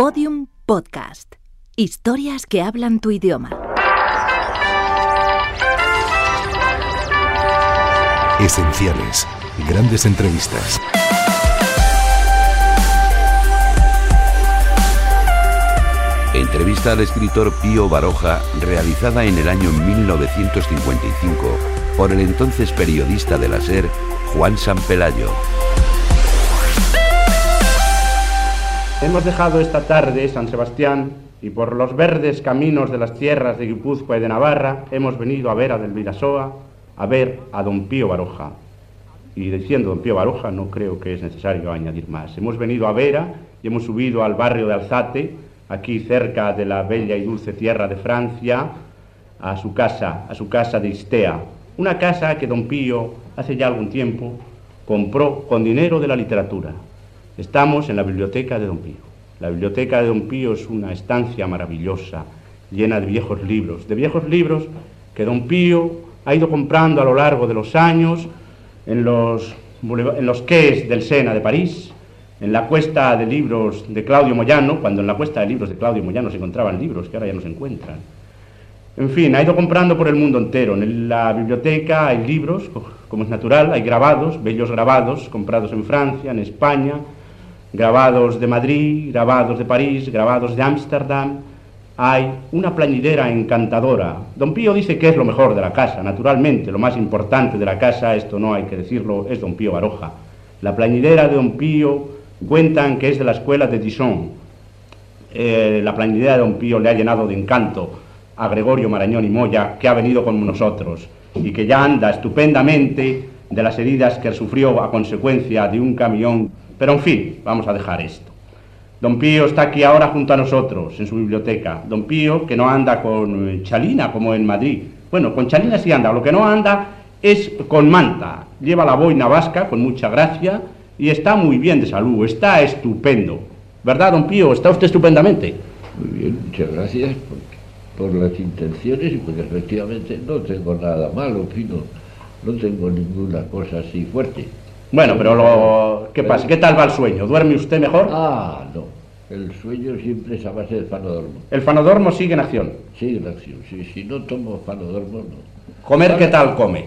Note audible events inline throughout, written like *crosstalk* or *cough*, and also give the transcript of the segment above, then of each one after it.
Podium Podcast. Historias que hablan tu idioma. Esenciales. Grandes entrevistas. Entrevista al escritor Pío Baroja realizada en el año 1955 por el entonces periodista de la SER, Juan San Pelayo. Hemos dejado esta tarde San Sebastián y por los verdes caminos de las tierras de Guipúzcoa y de Navarra hemos venido a ver a Del Vidasoa, a ver a don Pío Baroja. Y diciendo don Pío Baroja no creo que es necesario añadir más. Hemos venido a Vera y hemos subido al barrio de Alzate, aquí cerca de la bella y dulce tierra de Francia, a su casa, a su casa de Istea. Una casa que don Pío hace ya algún tiempo compró con dinero de la literatura. Estamos en la biblioteca de don Pío. La biblioteca de don Pío es una estancia maravillosa, llena de viejos libros, de viejos libros que don Pío ha ido comprando a lo largo de los años en los, en del Sena de París, en la cuesta de libros de Claudio Moyano, cuando en la cuesta de libros de Claudio Moyano se encontraban libros que ahora ya no se encuentran. En fin, ha ido comprando por el mundo entero. En la biblioteca hay libros, como es natural, hay grabados, bellos grabados, comprados en Francia, en España, grabados de Madrid, grabados de París, grabados de Ámsterdam. Hay una plañidera encantadora. Don Pío dice que es lo mejor de la casa, naturalmente, lo más importante de la casa, esto no hay que decirlo, es Don Pío Baroja. La plañidera de Don Pío cuentan que es de la escuela de Dijon. Eh, la plañidera de Don Pío le ha llenado de encanto a Gregorio Marañón y Moya, que ha venido con nosotros y que ya anda estupendamente de las heridas que sufrió a consecuencia de un camión. Pero en fin, vamos a dejar esto. Don Pío está aquí ahora junto a nosotros, en su biblioteca. Don Pío, que no anda con chalina como en Madrid. Bueno, con chalina sí anda, lo que no anda es con manta. Lleva la boina vasca con mucha gracia y está muy bien de salud, está estupendo. ¿Verdad, don Pío? ¿Está usted estupendamente? Muy bien, muchas gracias por, las intenciones y porque efectivamente no tengo nada malo. No tengo ninguna cosa así fuerte. Bueno, pero lo... ¿qué pasa? ¿Qué tal va el sueño? ¿Duerme usted mejor? Ah, no. El sueño siempre es a base del fanodormo. ¿El fanodormo sigue en acción? Sigue en acción, sí. Si no tomo fanodormo, no. ¿Comer qué tal come?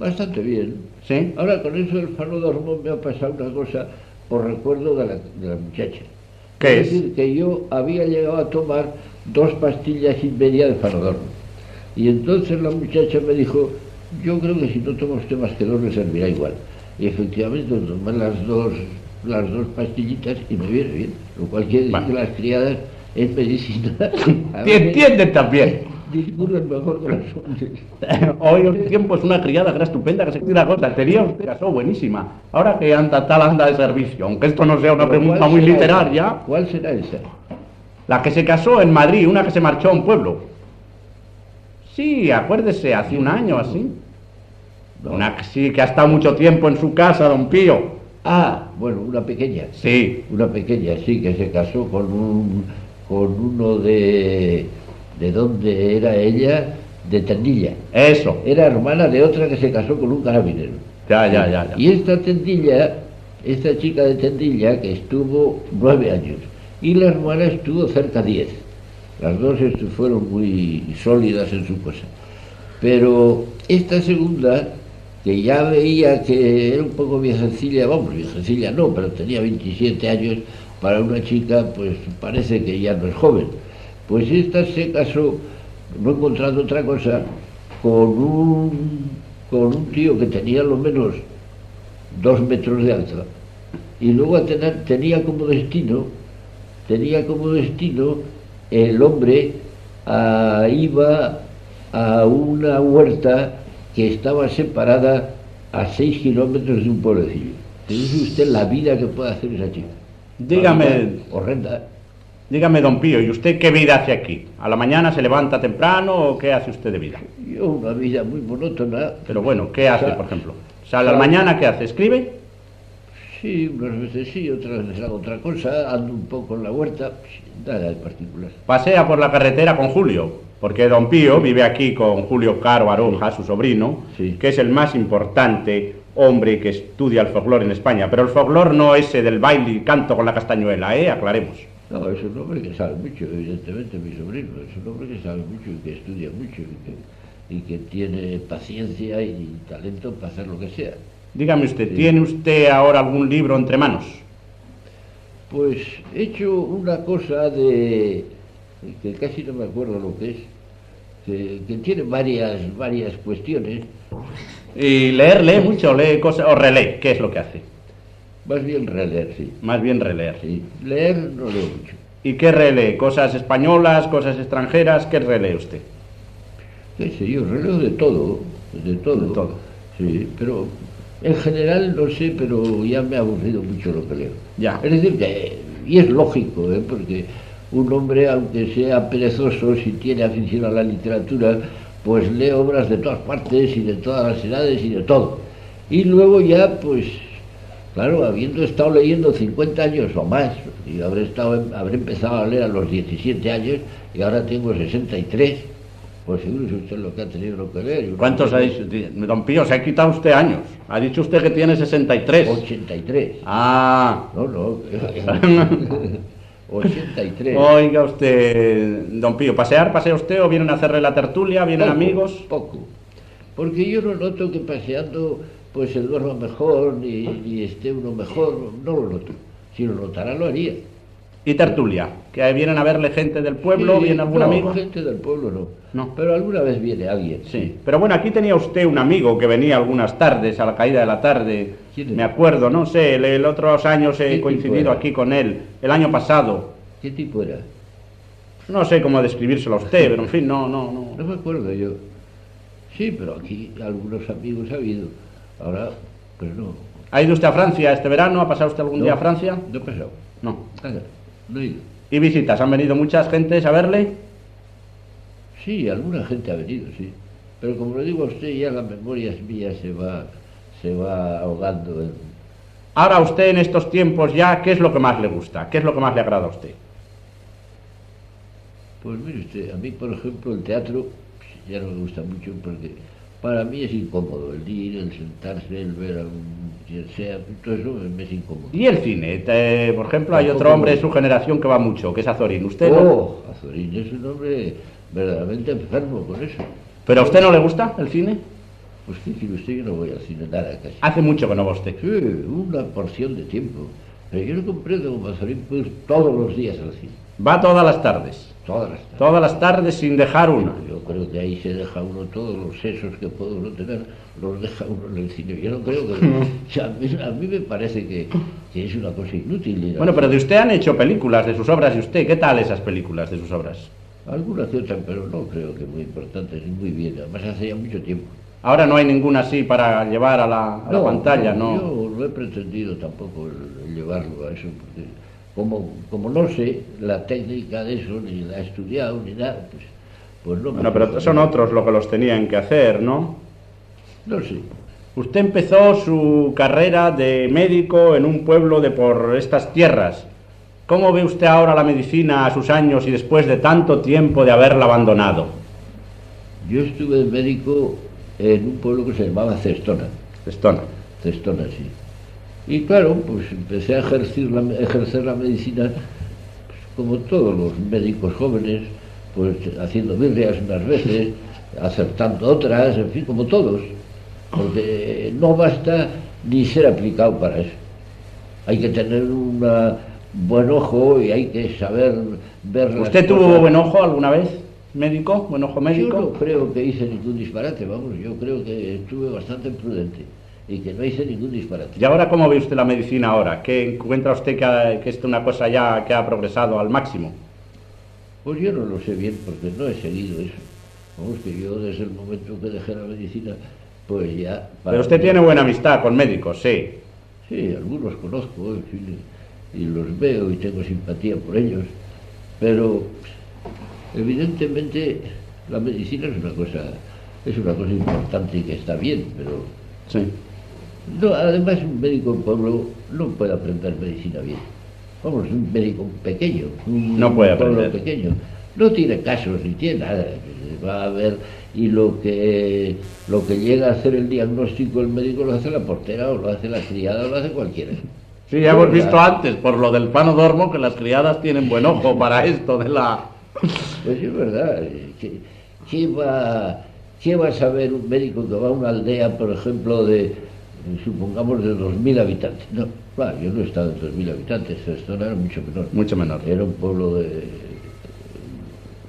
Bastante bien. ¿Sí? Ahora, con eso del fanodormo me ha pasado una cosa por recuerdo de la, de la muchacha. ¿Qué es? es? decir, que yo había llegado a tomar dos pastillas y media de fanodormo. Y entonces la muchacha me dijo, yo creo que si no toma usted más que dos le servirá igual. Y efectivamente tomé las dos, las dos pastillitas y me viene bien. Lo cual quiere decir Bueno. que las criadas en medicina *laughs* Te entienden también. discurren mejor que los hombres. *laughs* Hoy un tiempo es una criada que era estupenda, que se una cosa, tenía usted casó buenísima. Ahora que anda tal anda de servicio, aunque esto no sea una Pero pregunta ¿cuál muy literaria, esa? ¿Cuál será esa? la que se casó en Madrid, una que se marchó a un pueblo. Sí, acuérdese, hace un año así. Una que sí, que ha estado mucho tiempo en su casa, don Pío. Ah, bueno, una pequeña. Sí, Una pequeña, sí, que se casó con un con uno de de dónde era ella, de Tendilla. eso. Era hermana de otra que se casó con un carabinero. Ya, ya, ya, ya. Y esta Tendilla, esta chica de Tendilla, que estuvo nueve años, y la hermana estuvo cerca diez. Las dos fueron muy sólidas en su cosa. Pero esta segunda, que ya veía que era un poco viejecilla, vamos, viejecilla no, pero tenía 27 años, para una chica, pues parece que ya no es joven. Pues esta se casó, no encontrando otra cosa, con un, con un tío que tenía lo menos dos metros de altura. Y luego tenía como destino, tenía como destino el hombre ah, iba a una huerta que estaba separada a seis kilómetros de un pueblecillo. Dice usted la vida que puede hacer esa chica. Dígame, Horrenda, dígame, don Pío, ¿y usted qué vida hace aquí? ¿A la mañana se levanta temprano o qué hace usted de vida? Yo una vida muy monótona. Pero bueno, ¿qué hace, por ejemplo? ¿Sale a la mañana, qué hace? ¿Escribe? Sí, unas veces sí, otras veces hago otra cosa, ando un poco en la huerta, nada de particular. Pasea por la carretera con Julio, porque don Pío vive aquí con Julio Caro Aroja, su sobrino, Sí. que es el más importante hombre que estudia el folclore en España. Pero el folclore no ese del baile y canto con la castañuela, ¿eh? Aclaremos. No, es un hombre que sabe mucho, evidentemente, mi sobrino. Es un hombre que sabe mucho y que estudia mucho y que, y que tiene paciencia y talento para hacer lo que sea. Dígame usted, ¿tiene usted ahora algún libro entre manos? Pues he hecho una cosa de que casi no me acuerdo lo que es, que, que tiene varias, varias cuestiones. Y leer, lee mucho, lee cosas, o relee, ¿qué es lo que hace? Más bien releer, sí. Más bien releer. sí. Leer no leo mucho. ¿Y qué relee? ¿Cosas españolas, cosas extranjeras? ¿Qué relee usted? ¿Qué sé yo? Releo de todo, de todo. De todo. Sí, pero en general no sé, pero ya me ha aburrido mucho lo que leo. Ya. Es decir, que, y es lógico, ¿eh? porque un hombre, aunque sea perezoso, si tiene afición a la literatura, pues lee obras de todas partes y de todas las edades y de todo. Y luego ya, pues, claro, habiendo estado leyendo 50 años o más, y habré, estado, habré empezado a leer a los 17 años y ahora tengo 63, pues figúrese usted lo que ha tenido que leer. ¿Cuántos ha dicho? Don Pío, se ha quitado usted años. Ha dicho usted que tiene 63. 83. Ah, No, no. *laughs* 83. oiga usted, don Pío, ¿pasear, pasea usted o vienen a hacerle la tertulia? ¿Vienen Poco, amigos? Poco. Porque yo no noto que paseando pues se duerma mejor ni, ni esté uno mejor. No lo noto. Si lo notara lo haría. ¿Y tertulia? ¿Que vienen a verle gente del pueblo? Sí, ¿Viene algún no, amigo? gente del pueblo no. No. Pero alguna vez viene alguien. Sí, pero bueno, aquí tenía usted un amigo que venía algunas tardes, a la caída de la tarde. Me acuerdo, no sé, el, el otros años ¿Qué he coincidido aquí con él, el año pasado. ¿Qué tipo era? No sé cómo describírselo a usted, pero en fin, no, no, No no. me acuerdo yo. Sí, pero aquí algunos amigos ha habido. Ahora, pues no. ¿Ha ido usted a Francia este verano? ¿Ha pasado usted algún No, día a Francia? No he pasado. No. ¿Y visitas? ¿Han venido muchas gentes a verle? Sí, alguna gente ha venido, sí. Pero como le digo a usted, ya la memoria mía se va, se va ahogando en... Ahora usted en estos tiempos ya, ¿qué es lo que más le gusta? ¿Qué es lo que más le agrada a usted? Pues mire usted, a mí, por ejemplo, el teatro ya no me gusta mucho porque para mí es incómodo. El ir, el sentarse, el ver a un sea, todo eso me, es incómodo. ¿Y el cine? Te- por ejemplo, hay otro hombre de su generación que va mucho, que es Azorín. ¿Usted no? ¡Oh! Azorín es un hombre verdaderamente enfermo con eso. ¿Pero a usted no le gusta el cine? Pues qué quiere usted, yo no voy al cine nada casi. Hace mucho que no va usted. Sí, una porción de tiempo. Pero yo no comprendo como Azorín puede ir todos los días al cine. Va todas las tardes. Todas las tardes. Todas las tardes sin dejar una. Yo creo que ahí se deja uno todos los sesos que puede uno tener, los deja uno en el cine. Yo no creo que... o sea, *laughs* a, mí, a mí me parece que, que es una cosa inútil. Bueno, pero de usted han hecho películas de sus obras y usted, ¿qué tal esas películas de sus obras? Alguna que otra, pero no creo que muy importantes muy bien. Además hace ya mucho tiempo. Ahora no hay ninguna así para llevar a la, a la pantalla, ¿no? Yo no he pretendido tampoco el- el llevarlo a eso, porque como, como no sé la técnica de eso, ni la he estudiado, ni nada, pues, pues no me Bueno, pero son otros lo que los tenían que hacer, ¿no? No sé. Usted empezó su carrera de médico en un pueblo de por estas tierras. ¿Cómo ve usted ahora la medicina a sus años y después de tanto tiempo de haberla abandonado? Yo estuve de médico en un pueblo que se llamaba Cestona. Estona. Cestona, sí. Y claro, pues empecé a ejercer la, ejercer la medicina, pues, como todos los médicos jóvenes, pues haciendo birrias unas veces, acertando otras, en fin, como todos. Porque no basta ni ser aplicado para eso. Hay que tener un buen ojo y hay que saber ver ¿Usted tuvo cosas. buen ojo alguna vez? ¿Médico? ¿Buen ojo Yo médico? no creo que hice ningún disparate, vamos, yo creo que estuve bastante prudente y que no hice ningún disparate. ¿Y ahora cómo ve usted la medicina ahora? ¿Qué encuentra usted que, ha- que es una cosa ya que ha progresado al máximo? Pues yo no lo sé bien porque no he seguido eso. Vamos, que yo desde el momento que dejé la medicina, pues ya... Pero usted tiene buena amistad con médicos, sí. Sí, algunos conozco, en fin, y los veo y tengo simpatía por ellos, pero evidentemente la medicina es una cosa, es una cosa importante y que está bien, pero Sí. No, además un médico en pueblo no puede aprender medicina bien. Vamos, un médico pequeño, un No puede pueblo aprender. pequeño. No tiene casos ni tiene nada. Va a ver y lo que lo que llega a hacer el diagnóstico el médico lo hace la portera o lo hace la criada o lo hace cualquiera. Sí, ya hemos visto antes, por lo del pano dormo, que las criadas tienen buen ojo para esto de la... Pues es verdad. ¿Qué, qué va, ¿Qué va a saber un médico que va a una aldea, por ejemplo, de, *laughs* supongamos, de 2.000 habitantes? No, claro, yo no he estado en 2.000 habitantes, esta zona era mucho menor. Mucho menor. Era un pueblo de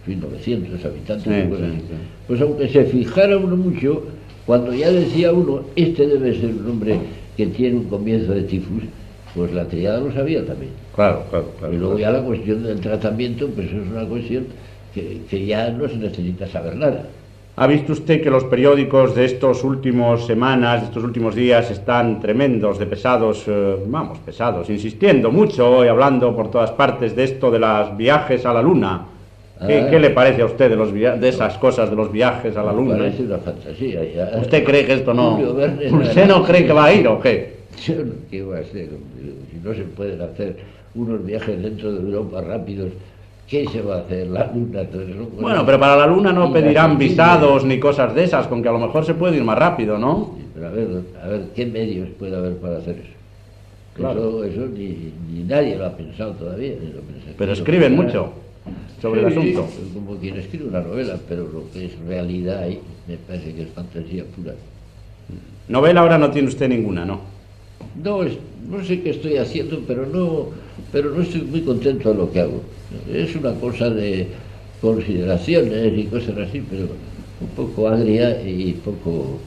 en fin, 900 habitantes. Sí, una cosa sí, así. sí. Pues aunque se fijara uno mucho, cuando ya decía uno, este debe ser un hombre que tiene un comienzo de tifus, pues la triada lo sabía también. Claro, claro, claro. Y luego ya la cuestión del tratamiento, pues es una cuestión que, que ya no se necesita saber nada. ¿Ha visto usted que los periódicos de estos últimos semanas, de estos últimos días, están tremendos, de pesados, eh, vamos, pesados, insistiendo mucho y hablando por todas partes de esto de los viajes a la luna? ¿Qué, Ah. qué le parece a usted de, los via- de esas cosas de los viajes a la luna? Parece una fantasía. ya. ¿Usted cree que esto no... ¿Usted no cree que va a ir o qué? Yo no, ¿Qué va a hacer? Si no se pueden hacer unos viajes dentro de Europa rápidos, ¿qué se va a hacer? La luna, todo eso. Bueno, pero para la luna no pedirán visados ni cosas de esas, con que a lo mejor se puede ir más rápido, ¿no? Sí, Pero a ver, a ver, ¿qué medios puede haber para hacer eso? Claro. Eso, eso ni, ni nadie lo ha pensado todavía. Pero escriben mucho sobre el asunto. Como quien escribe una novela, pero lo que es realidad ahí me parece que es fantasía pura. Novela ahora no tiene usted ninguna, ¿no? No, no sé qué estoy haciendo, pero no, pero no estoy muy contento de lo que hago. Es una cosa de consideraciones y cosas así, pero un poco agria y poco,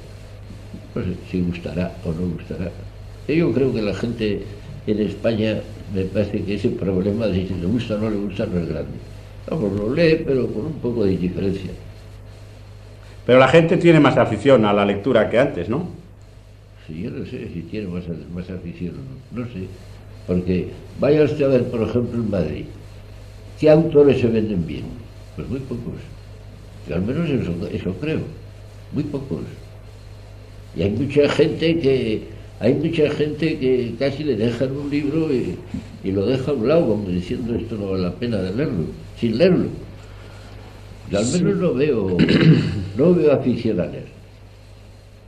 no sé si gustará o no gustará. Yo creo que la gente en España me parece que ese problema de si le gusta o no le gusta no es grande. Vamos, lo lee, pero con un poco de indiferencia. Pero la gente tiene más afición a la lectura que antes, ¿no? Sí, yo no sé si tiene más, más afición o no, no sé. Porque vaya usted a ver, por ejemplo, en Madrid, ¿qué autores se venden bien? Pues muy pocos. Yo al menos eso, eso creo, muy pocos. Y hay mucha gente que hay mucha gente que casi le dejan un libro y, y lo deja a un lado, como diciendo esto no vale la pena de leerlo, sin leerlo. Yo al menos no veo, no veo afición a leer.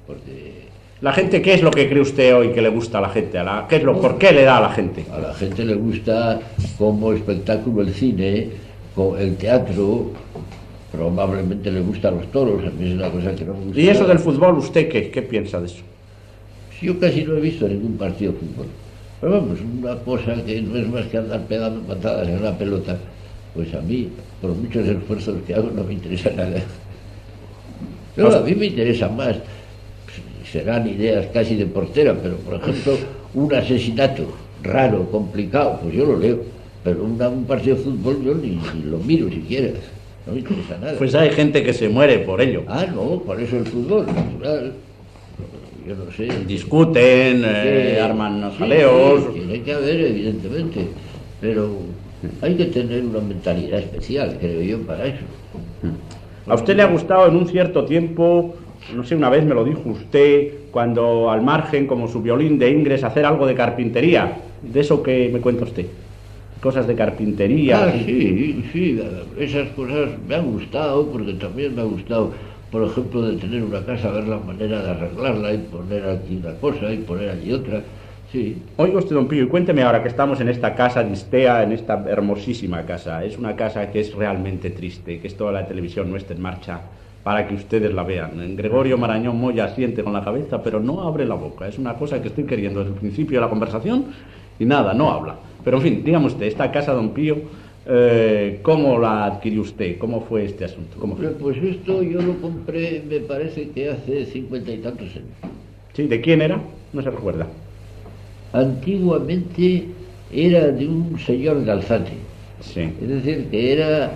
Porque La gente, ¿qué es lo que cree usted hoy que le gusta a la gente? A la- ¿Qué es lo, ¿Por qué le da a la gente? A la gente le gusta como espectáculo el cine, el teatro, probablemente le gustan los toros, a mí es una cosa que no me gusta. ¿Y eso del fútbol, usted qué, qué piensa de eso? Yo casi no he visto ningún partido de fútbol. Pero vamos, una cosa que no es más que andar pegando patadas en una pelota, pues a mí, por muchos esfuerzos que hago, no me interesa nada. No, a mí me interesa más. Serán ideas casi de portera, pero por ejemplo, un asesinato raro, complicado, pues yo lo leo. Pero una- un partido de fútbol yo ni, ni lo miro siquiera. No me interesa nada. Pues hay gente que se muere por ello. Ah, no, por eso el fútbol, natural. Yo no sé. Discuten, eh, arman jaleos. sí, tiene que haber, evidentemente. Pero hay que tener una mentalidad especial, creo yo, para eso. ¿A usted le ha gustado en un cierto tiempo, no sé, una vez me lo dijo usted, cuando al margen, como su violín de Ingres, hacer algo de carpintería? De eso que me cuenta usted. Cosas de carpintería. Ah, sí, sí, esas cosas me han gustado, porque también me ha gustado, por ejemplo, de tener una casa, ver la manera de arreglarla y poner aquí una cosa y poner allí otra. Sí, Oiga usted, don Pío, y cuénteme ahora que estamos en esta casa de Istea, en esta hermosísima casa. Es una casa que es realmente triste, que es toda la televisión no está en marcha para que ustedes la vean. Gregorio Marañón Moya siente con la cabeza, pero no abre la boca. Es una cosa que estoy queriendo desde el principio de la conversación y nada, no habla. Pero en fin, dígame usted, esta casa, don Pío, eh, ¿cómo la adquirió usted? ¿Cómo fue este asunto? ¿Cómo fue? Hombre, pues esto yo lo compré, me parece que hace cincuenta y tantos años. Sí, ¿De quién era? No se recuerda. Antiguamente era de un señor de Alzate, Sí. es decir, que era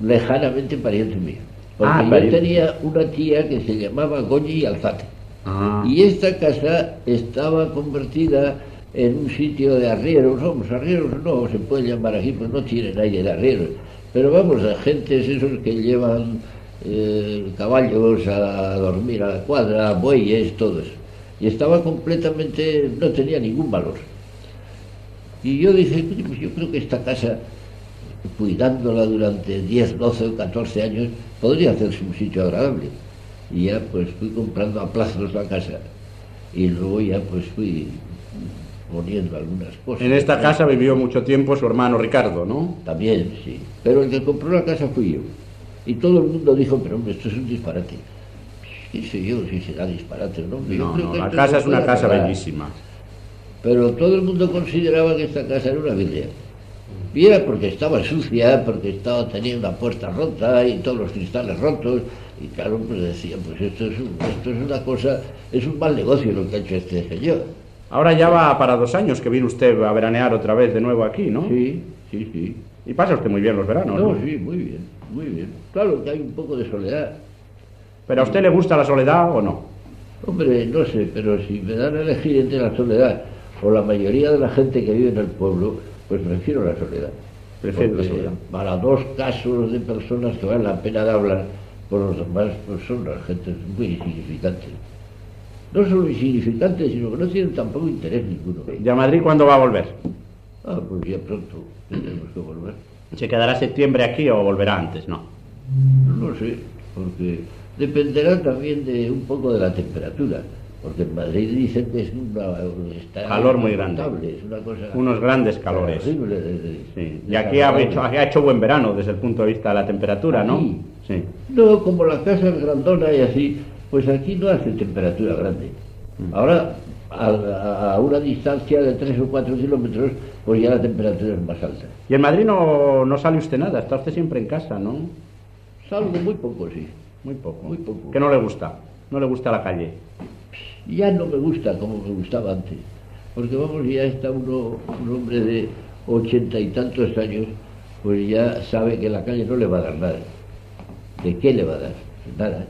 lejanamente pariente mío. Porque Ah, yo tenía una tía que se llamaba Goñi Alzate. Ah. Y esta casa estaba convertida en un sitio de arrieros, vamos, arrieros no se puede llamar aquí, pues no tiene nadie de arrieros, pero vamos, a gentes esos que llevan eh, caballos a dormir a la cuadra, bueyes, todo eso. Y estaba completamente, no tenía ningún valor. Y yo dije, "Oye, pues yo creo que esta casa, cuidándola durante 10, 12 o 14 años, podría hacerse un sitio agradable. Y ya pues fui comprando a plazos la casa. Y luego ya pues fui poniendo algunas cosas. En esta casa vivió mucho tiempo su hermano Ricardo, ¿no? También, sí. Pero el que compró la casa fui yo. Y todo el mundo dijo, pero hombre, esto es un disparate. ¿Qué sé yo si será disparate no? Yo No, no, la casa es una casa bellísima. Pero todo el mundo consideraba que esta casa era una birria. Y era porque estaba sucia, porque estaba, tenía una puerta rota y todos los cristales rotos. Y claro, pues decían, pues esto es, un- esto es una cosa, es un mal negocio lo que ha hecho este señor. Ahora ya va para dos años que viene usted a veranear otra vez de nuevo aquí, ¿no? Sí, sí, sí. Y pasa usted muy bien los veranos, No, ¿no? sí, muy bien, muy bien. Claro que hay un poco de soledad. ¿Pero a usted le gusta la soledad o no? Hombre, no sé, pero si me dan a elegir entre la soledad o la mayoría de la gente que vive en el pueblo, pues prefiero la soledad. Prefiero la soledad. Para dos casos de personas que valen la pena de hablar, por los demás pues son las gentes muy insignificantes. No solo insignificantes, sino que no tienen tampoco interés ninguno. ¿Y a Madrid cuándo va a volver? Ah, pues ya pronto tendremos que volver. ¿Se quedará septiembre aquí o volverá antes? No. No sé, porque dependerá también de un poco de la temperatura. Porque en Madrid dicen que es una está Calor muy grande. insoportable, Es una cosa Unos grandes calores. horrible de- de- Sí. Y aquí ha hecho, ha hecho buen verano desde el punto de vista de la temperatura, ¿no? Sí. No, como la casa es grandona y así, pues aquí no hace temperatura grande. Mm. Ahora, a, una distancia de 3 o 4 kilómetros, pues ya la temperatura es más alta. Y en Madrid no, no sale usted nada, está usted siempre en casa, ¿no? Salgo muy poco, sí. Muy poco. Muy poco. ¿Qué no le gusta? No le gusta la calle. Ya no me gusta como me gustaba antes. Porque vamos, ya está uno, un hombre de ochenta y tantos años, pues ya sabe que la calle no le va a dar nada. ¿De qué le va a dar? Nada.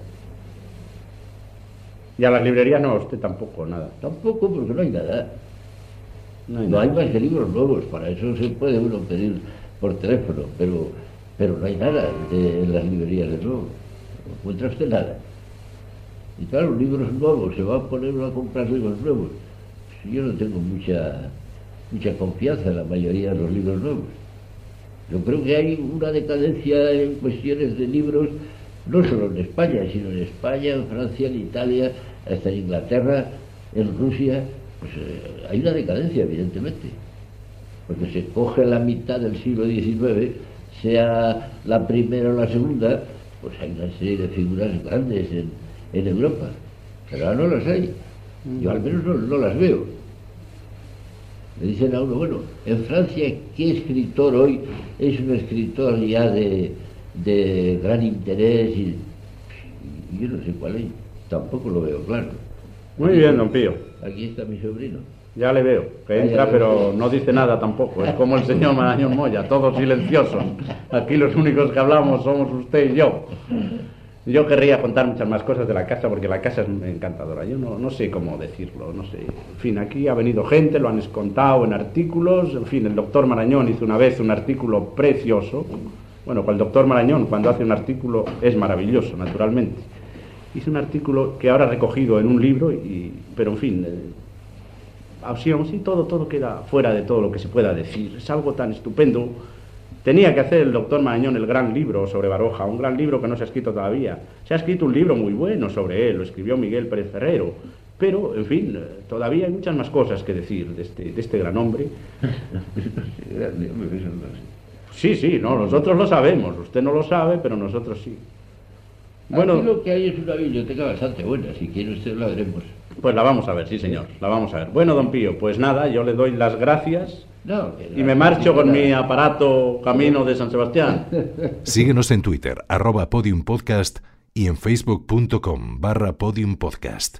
Y a las librerías no, usted tampoco, nada. Tampoco porque no hay nada. No hay No hay más que libros nuevos, para eso se puede uno pedir por teléfono, pero, pero no hay nada de las librerías de nuevo. No encuentra usted nada. Y claro, libros nuevos, se va a poner a comprar libros nuevos. Yo no tengo mucha, mucha confianza en la mayoría de los libros nuevos. Yo creo que hay una decadencia en cuestiones de libros, no solo en España, sino en España, en Francia, en Italia, hasta en Inglaterra, en Rusia. Pues eh, hay una decadencia, evidentemente. Porque se coge la mitad del siglo XIX, sea la primera o la segunda, pues hay una serie de figuras grandes en, en Europa. Pero ahora no las hay. Yo al menos no, no las veo. Le dicen a uno, bueno, en Francia, ¿qué escritor hoy es un escritor ya de, de gran interés? Y, y yo no sé cuál es, tampoco lo veo claro. Muy bien, don Pío. Aquí está mi sobrino. Ya le veo, que entra pero no dice nada tampoco. Es como el señor Marañón Moya, todos silenciosos. Aquí los únicos que hablamos somos usted y yo. Yo querría contar muchas más cosas de la casa porque la casa es encantadora. Yo no, no sé cómo decirlo, no sé. En fin, aquí ha venido gente, lo han contado en artículos. En fin, el doctor Marañón hizo una vez un artículo precioso. Bueno, el doctor Marañón, cuando hace un artículo, es maravilloso, naturalmente. Hizo un artículo que ahora ha recogido en un libro, y, pero en fin, eh, así todo, todo queda fuera de todo lo que se pueda decir. Es algo tan estupendo. Tenía que hacer el doctor Marañón el gran libro sobre Baroja, un gran libro que no se ha escrito todavía. Se ha escrito un libro muy bueno sobre él, lo escribió Miguel Pérez Ferrero. Pero, en fin, eh, todavía hay muchas más cosas que decir de este, de este gran hombre. *laughs* Sí, sí, no, nosotros lo sabemos. Usted no lo sabe, pero nosotros sí. Bueno, Bueno, Aquí lo que hay es una biblioteca bastante buena, si quiere usted la veremos. pues la vamos a ver, sí, señor, la vamos a ver. Bueno, don Pío, pues nada, yo le doy las gracias No, y me marcho con mi aparato camino de San Sebastián. *laughs* Síguenos en Twitter, arroba podiumpodcast y en facebook.com barra podiumpodcast.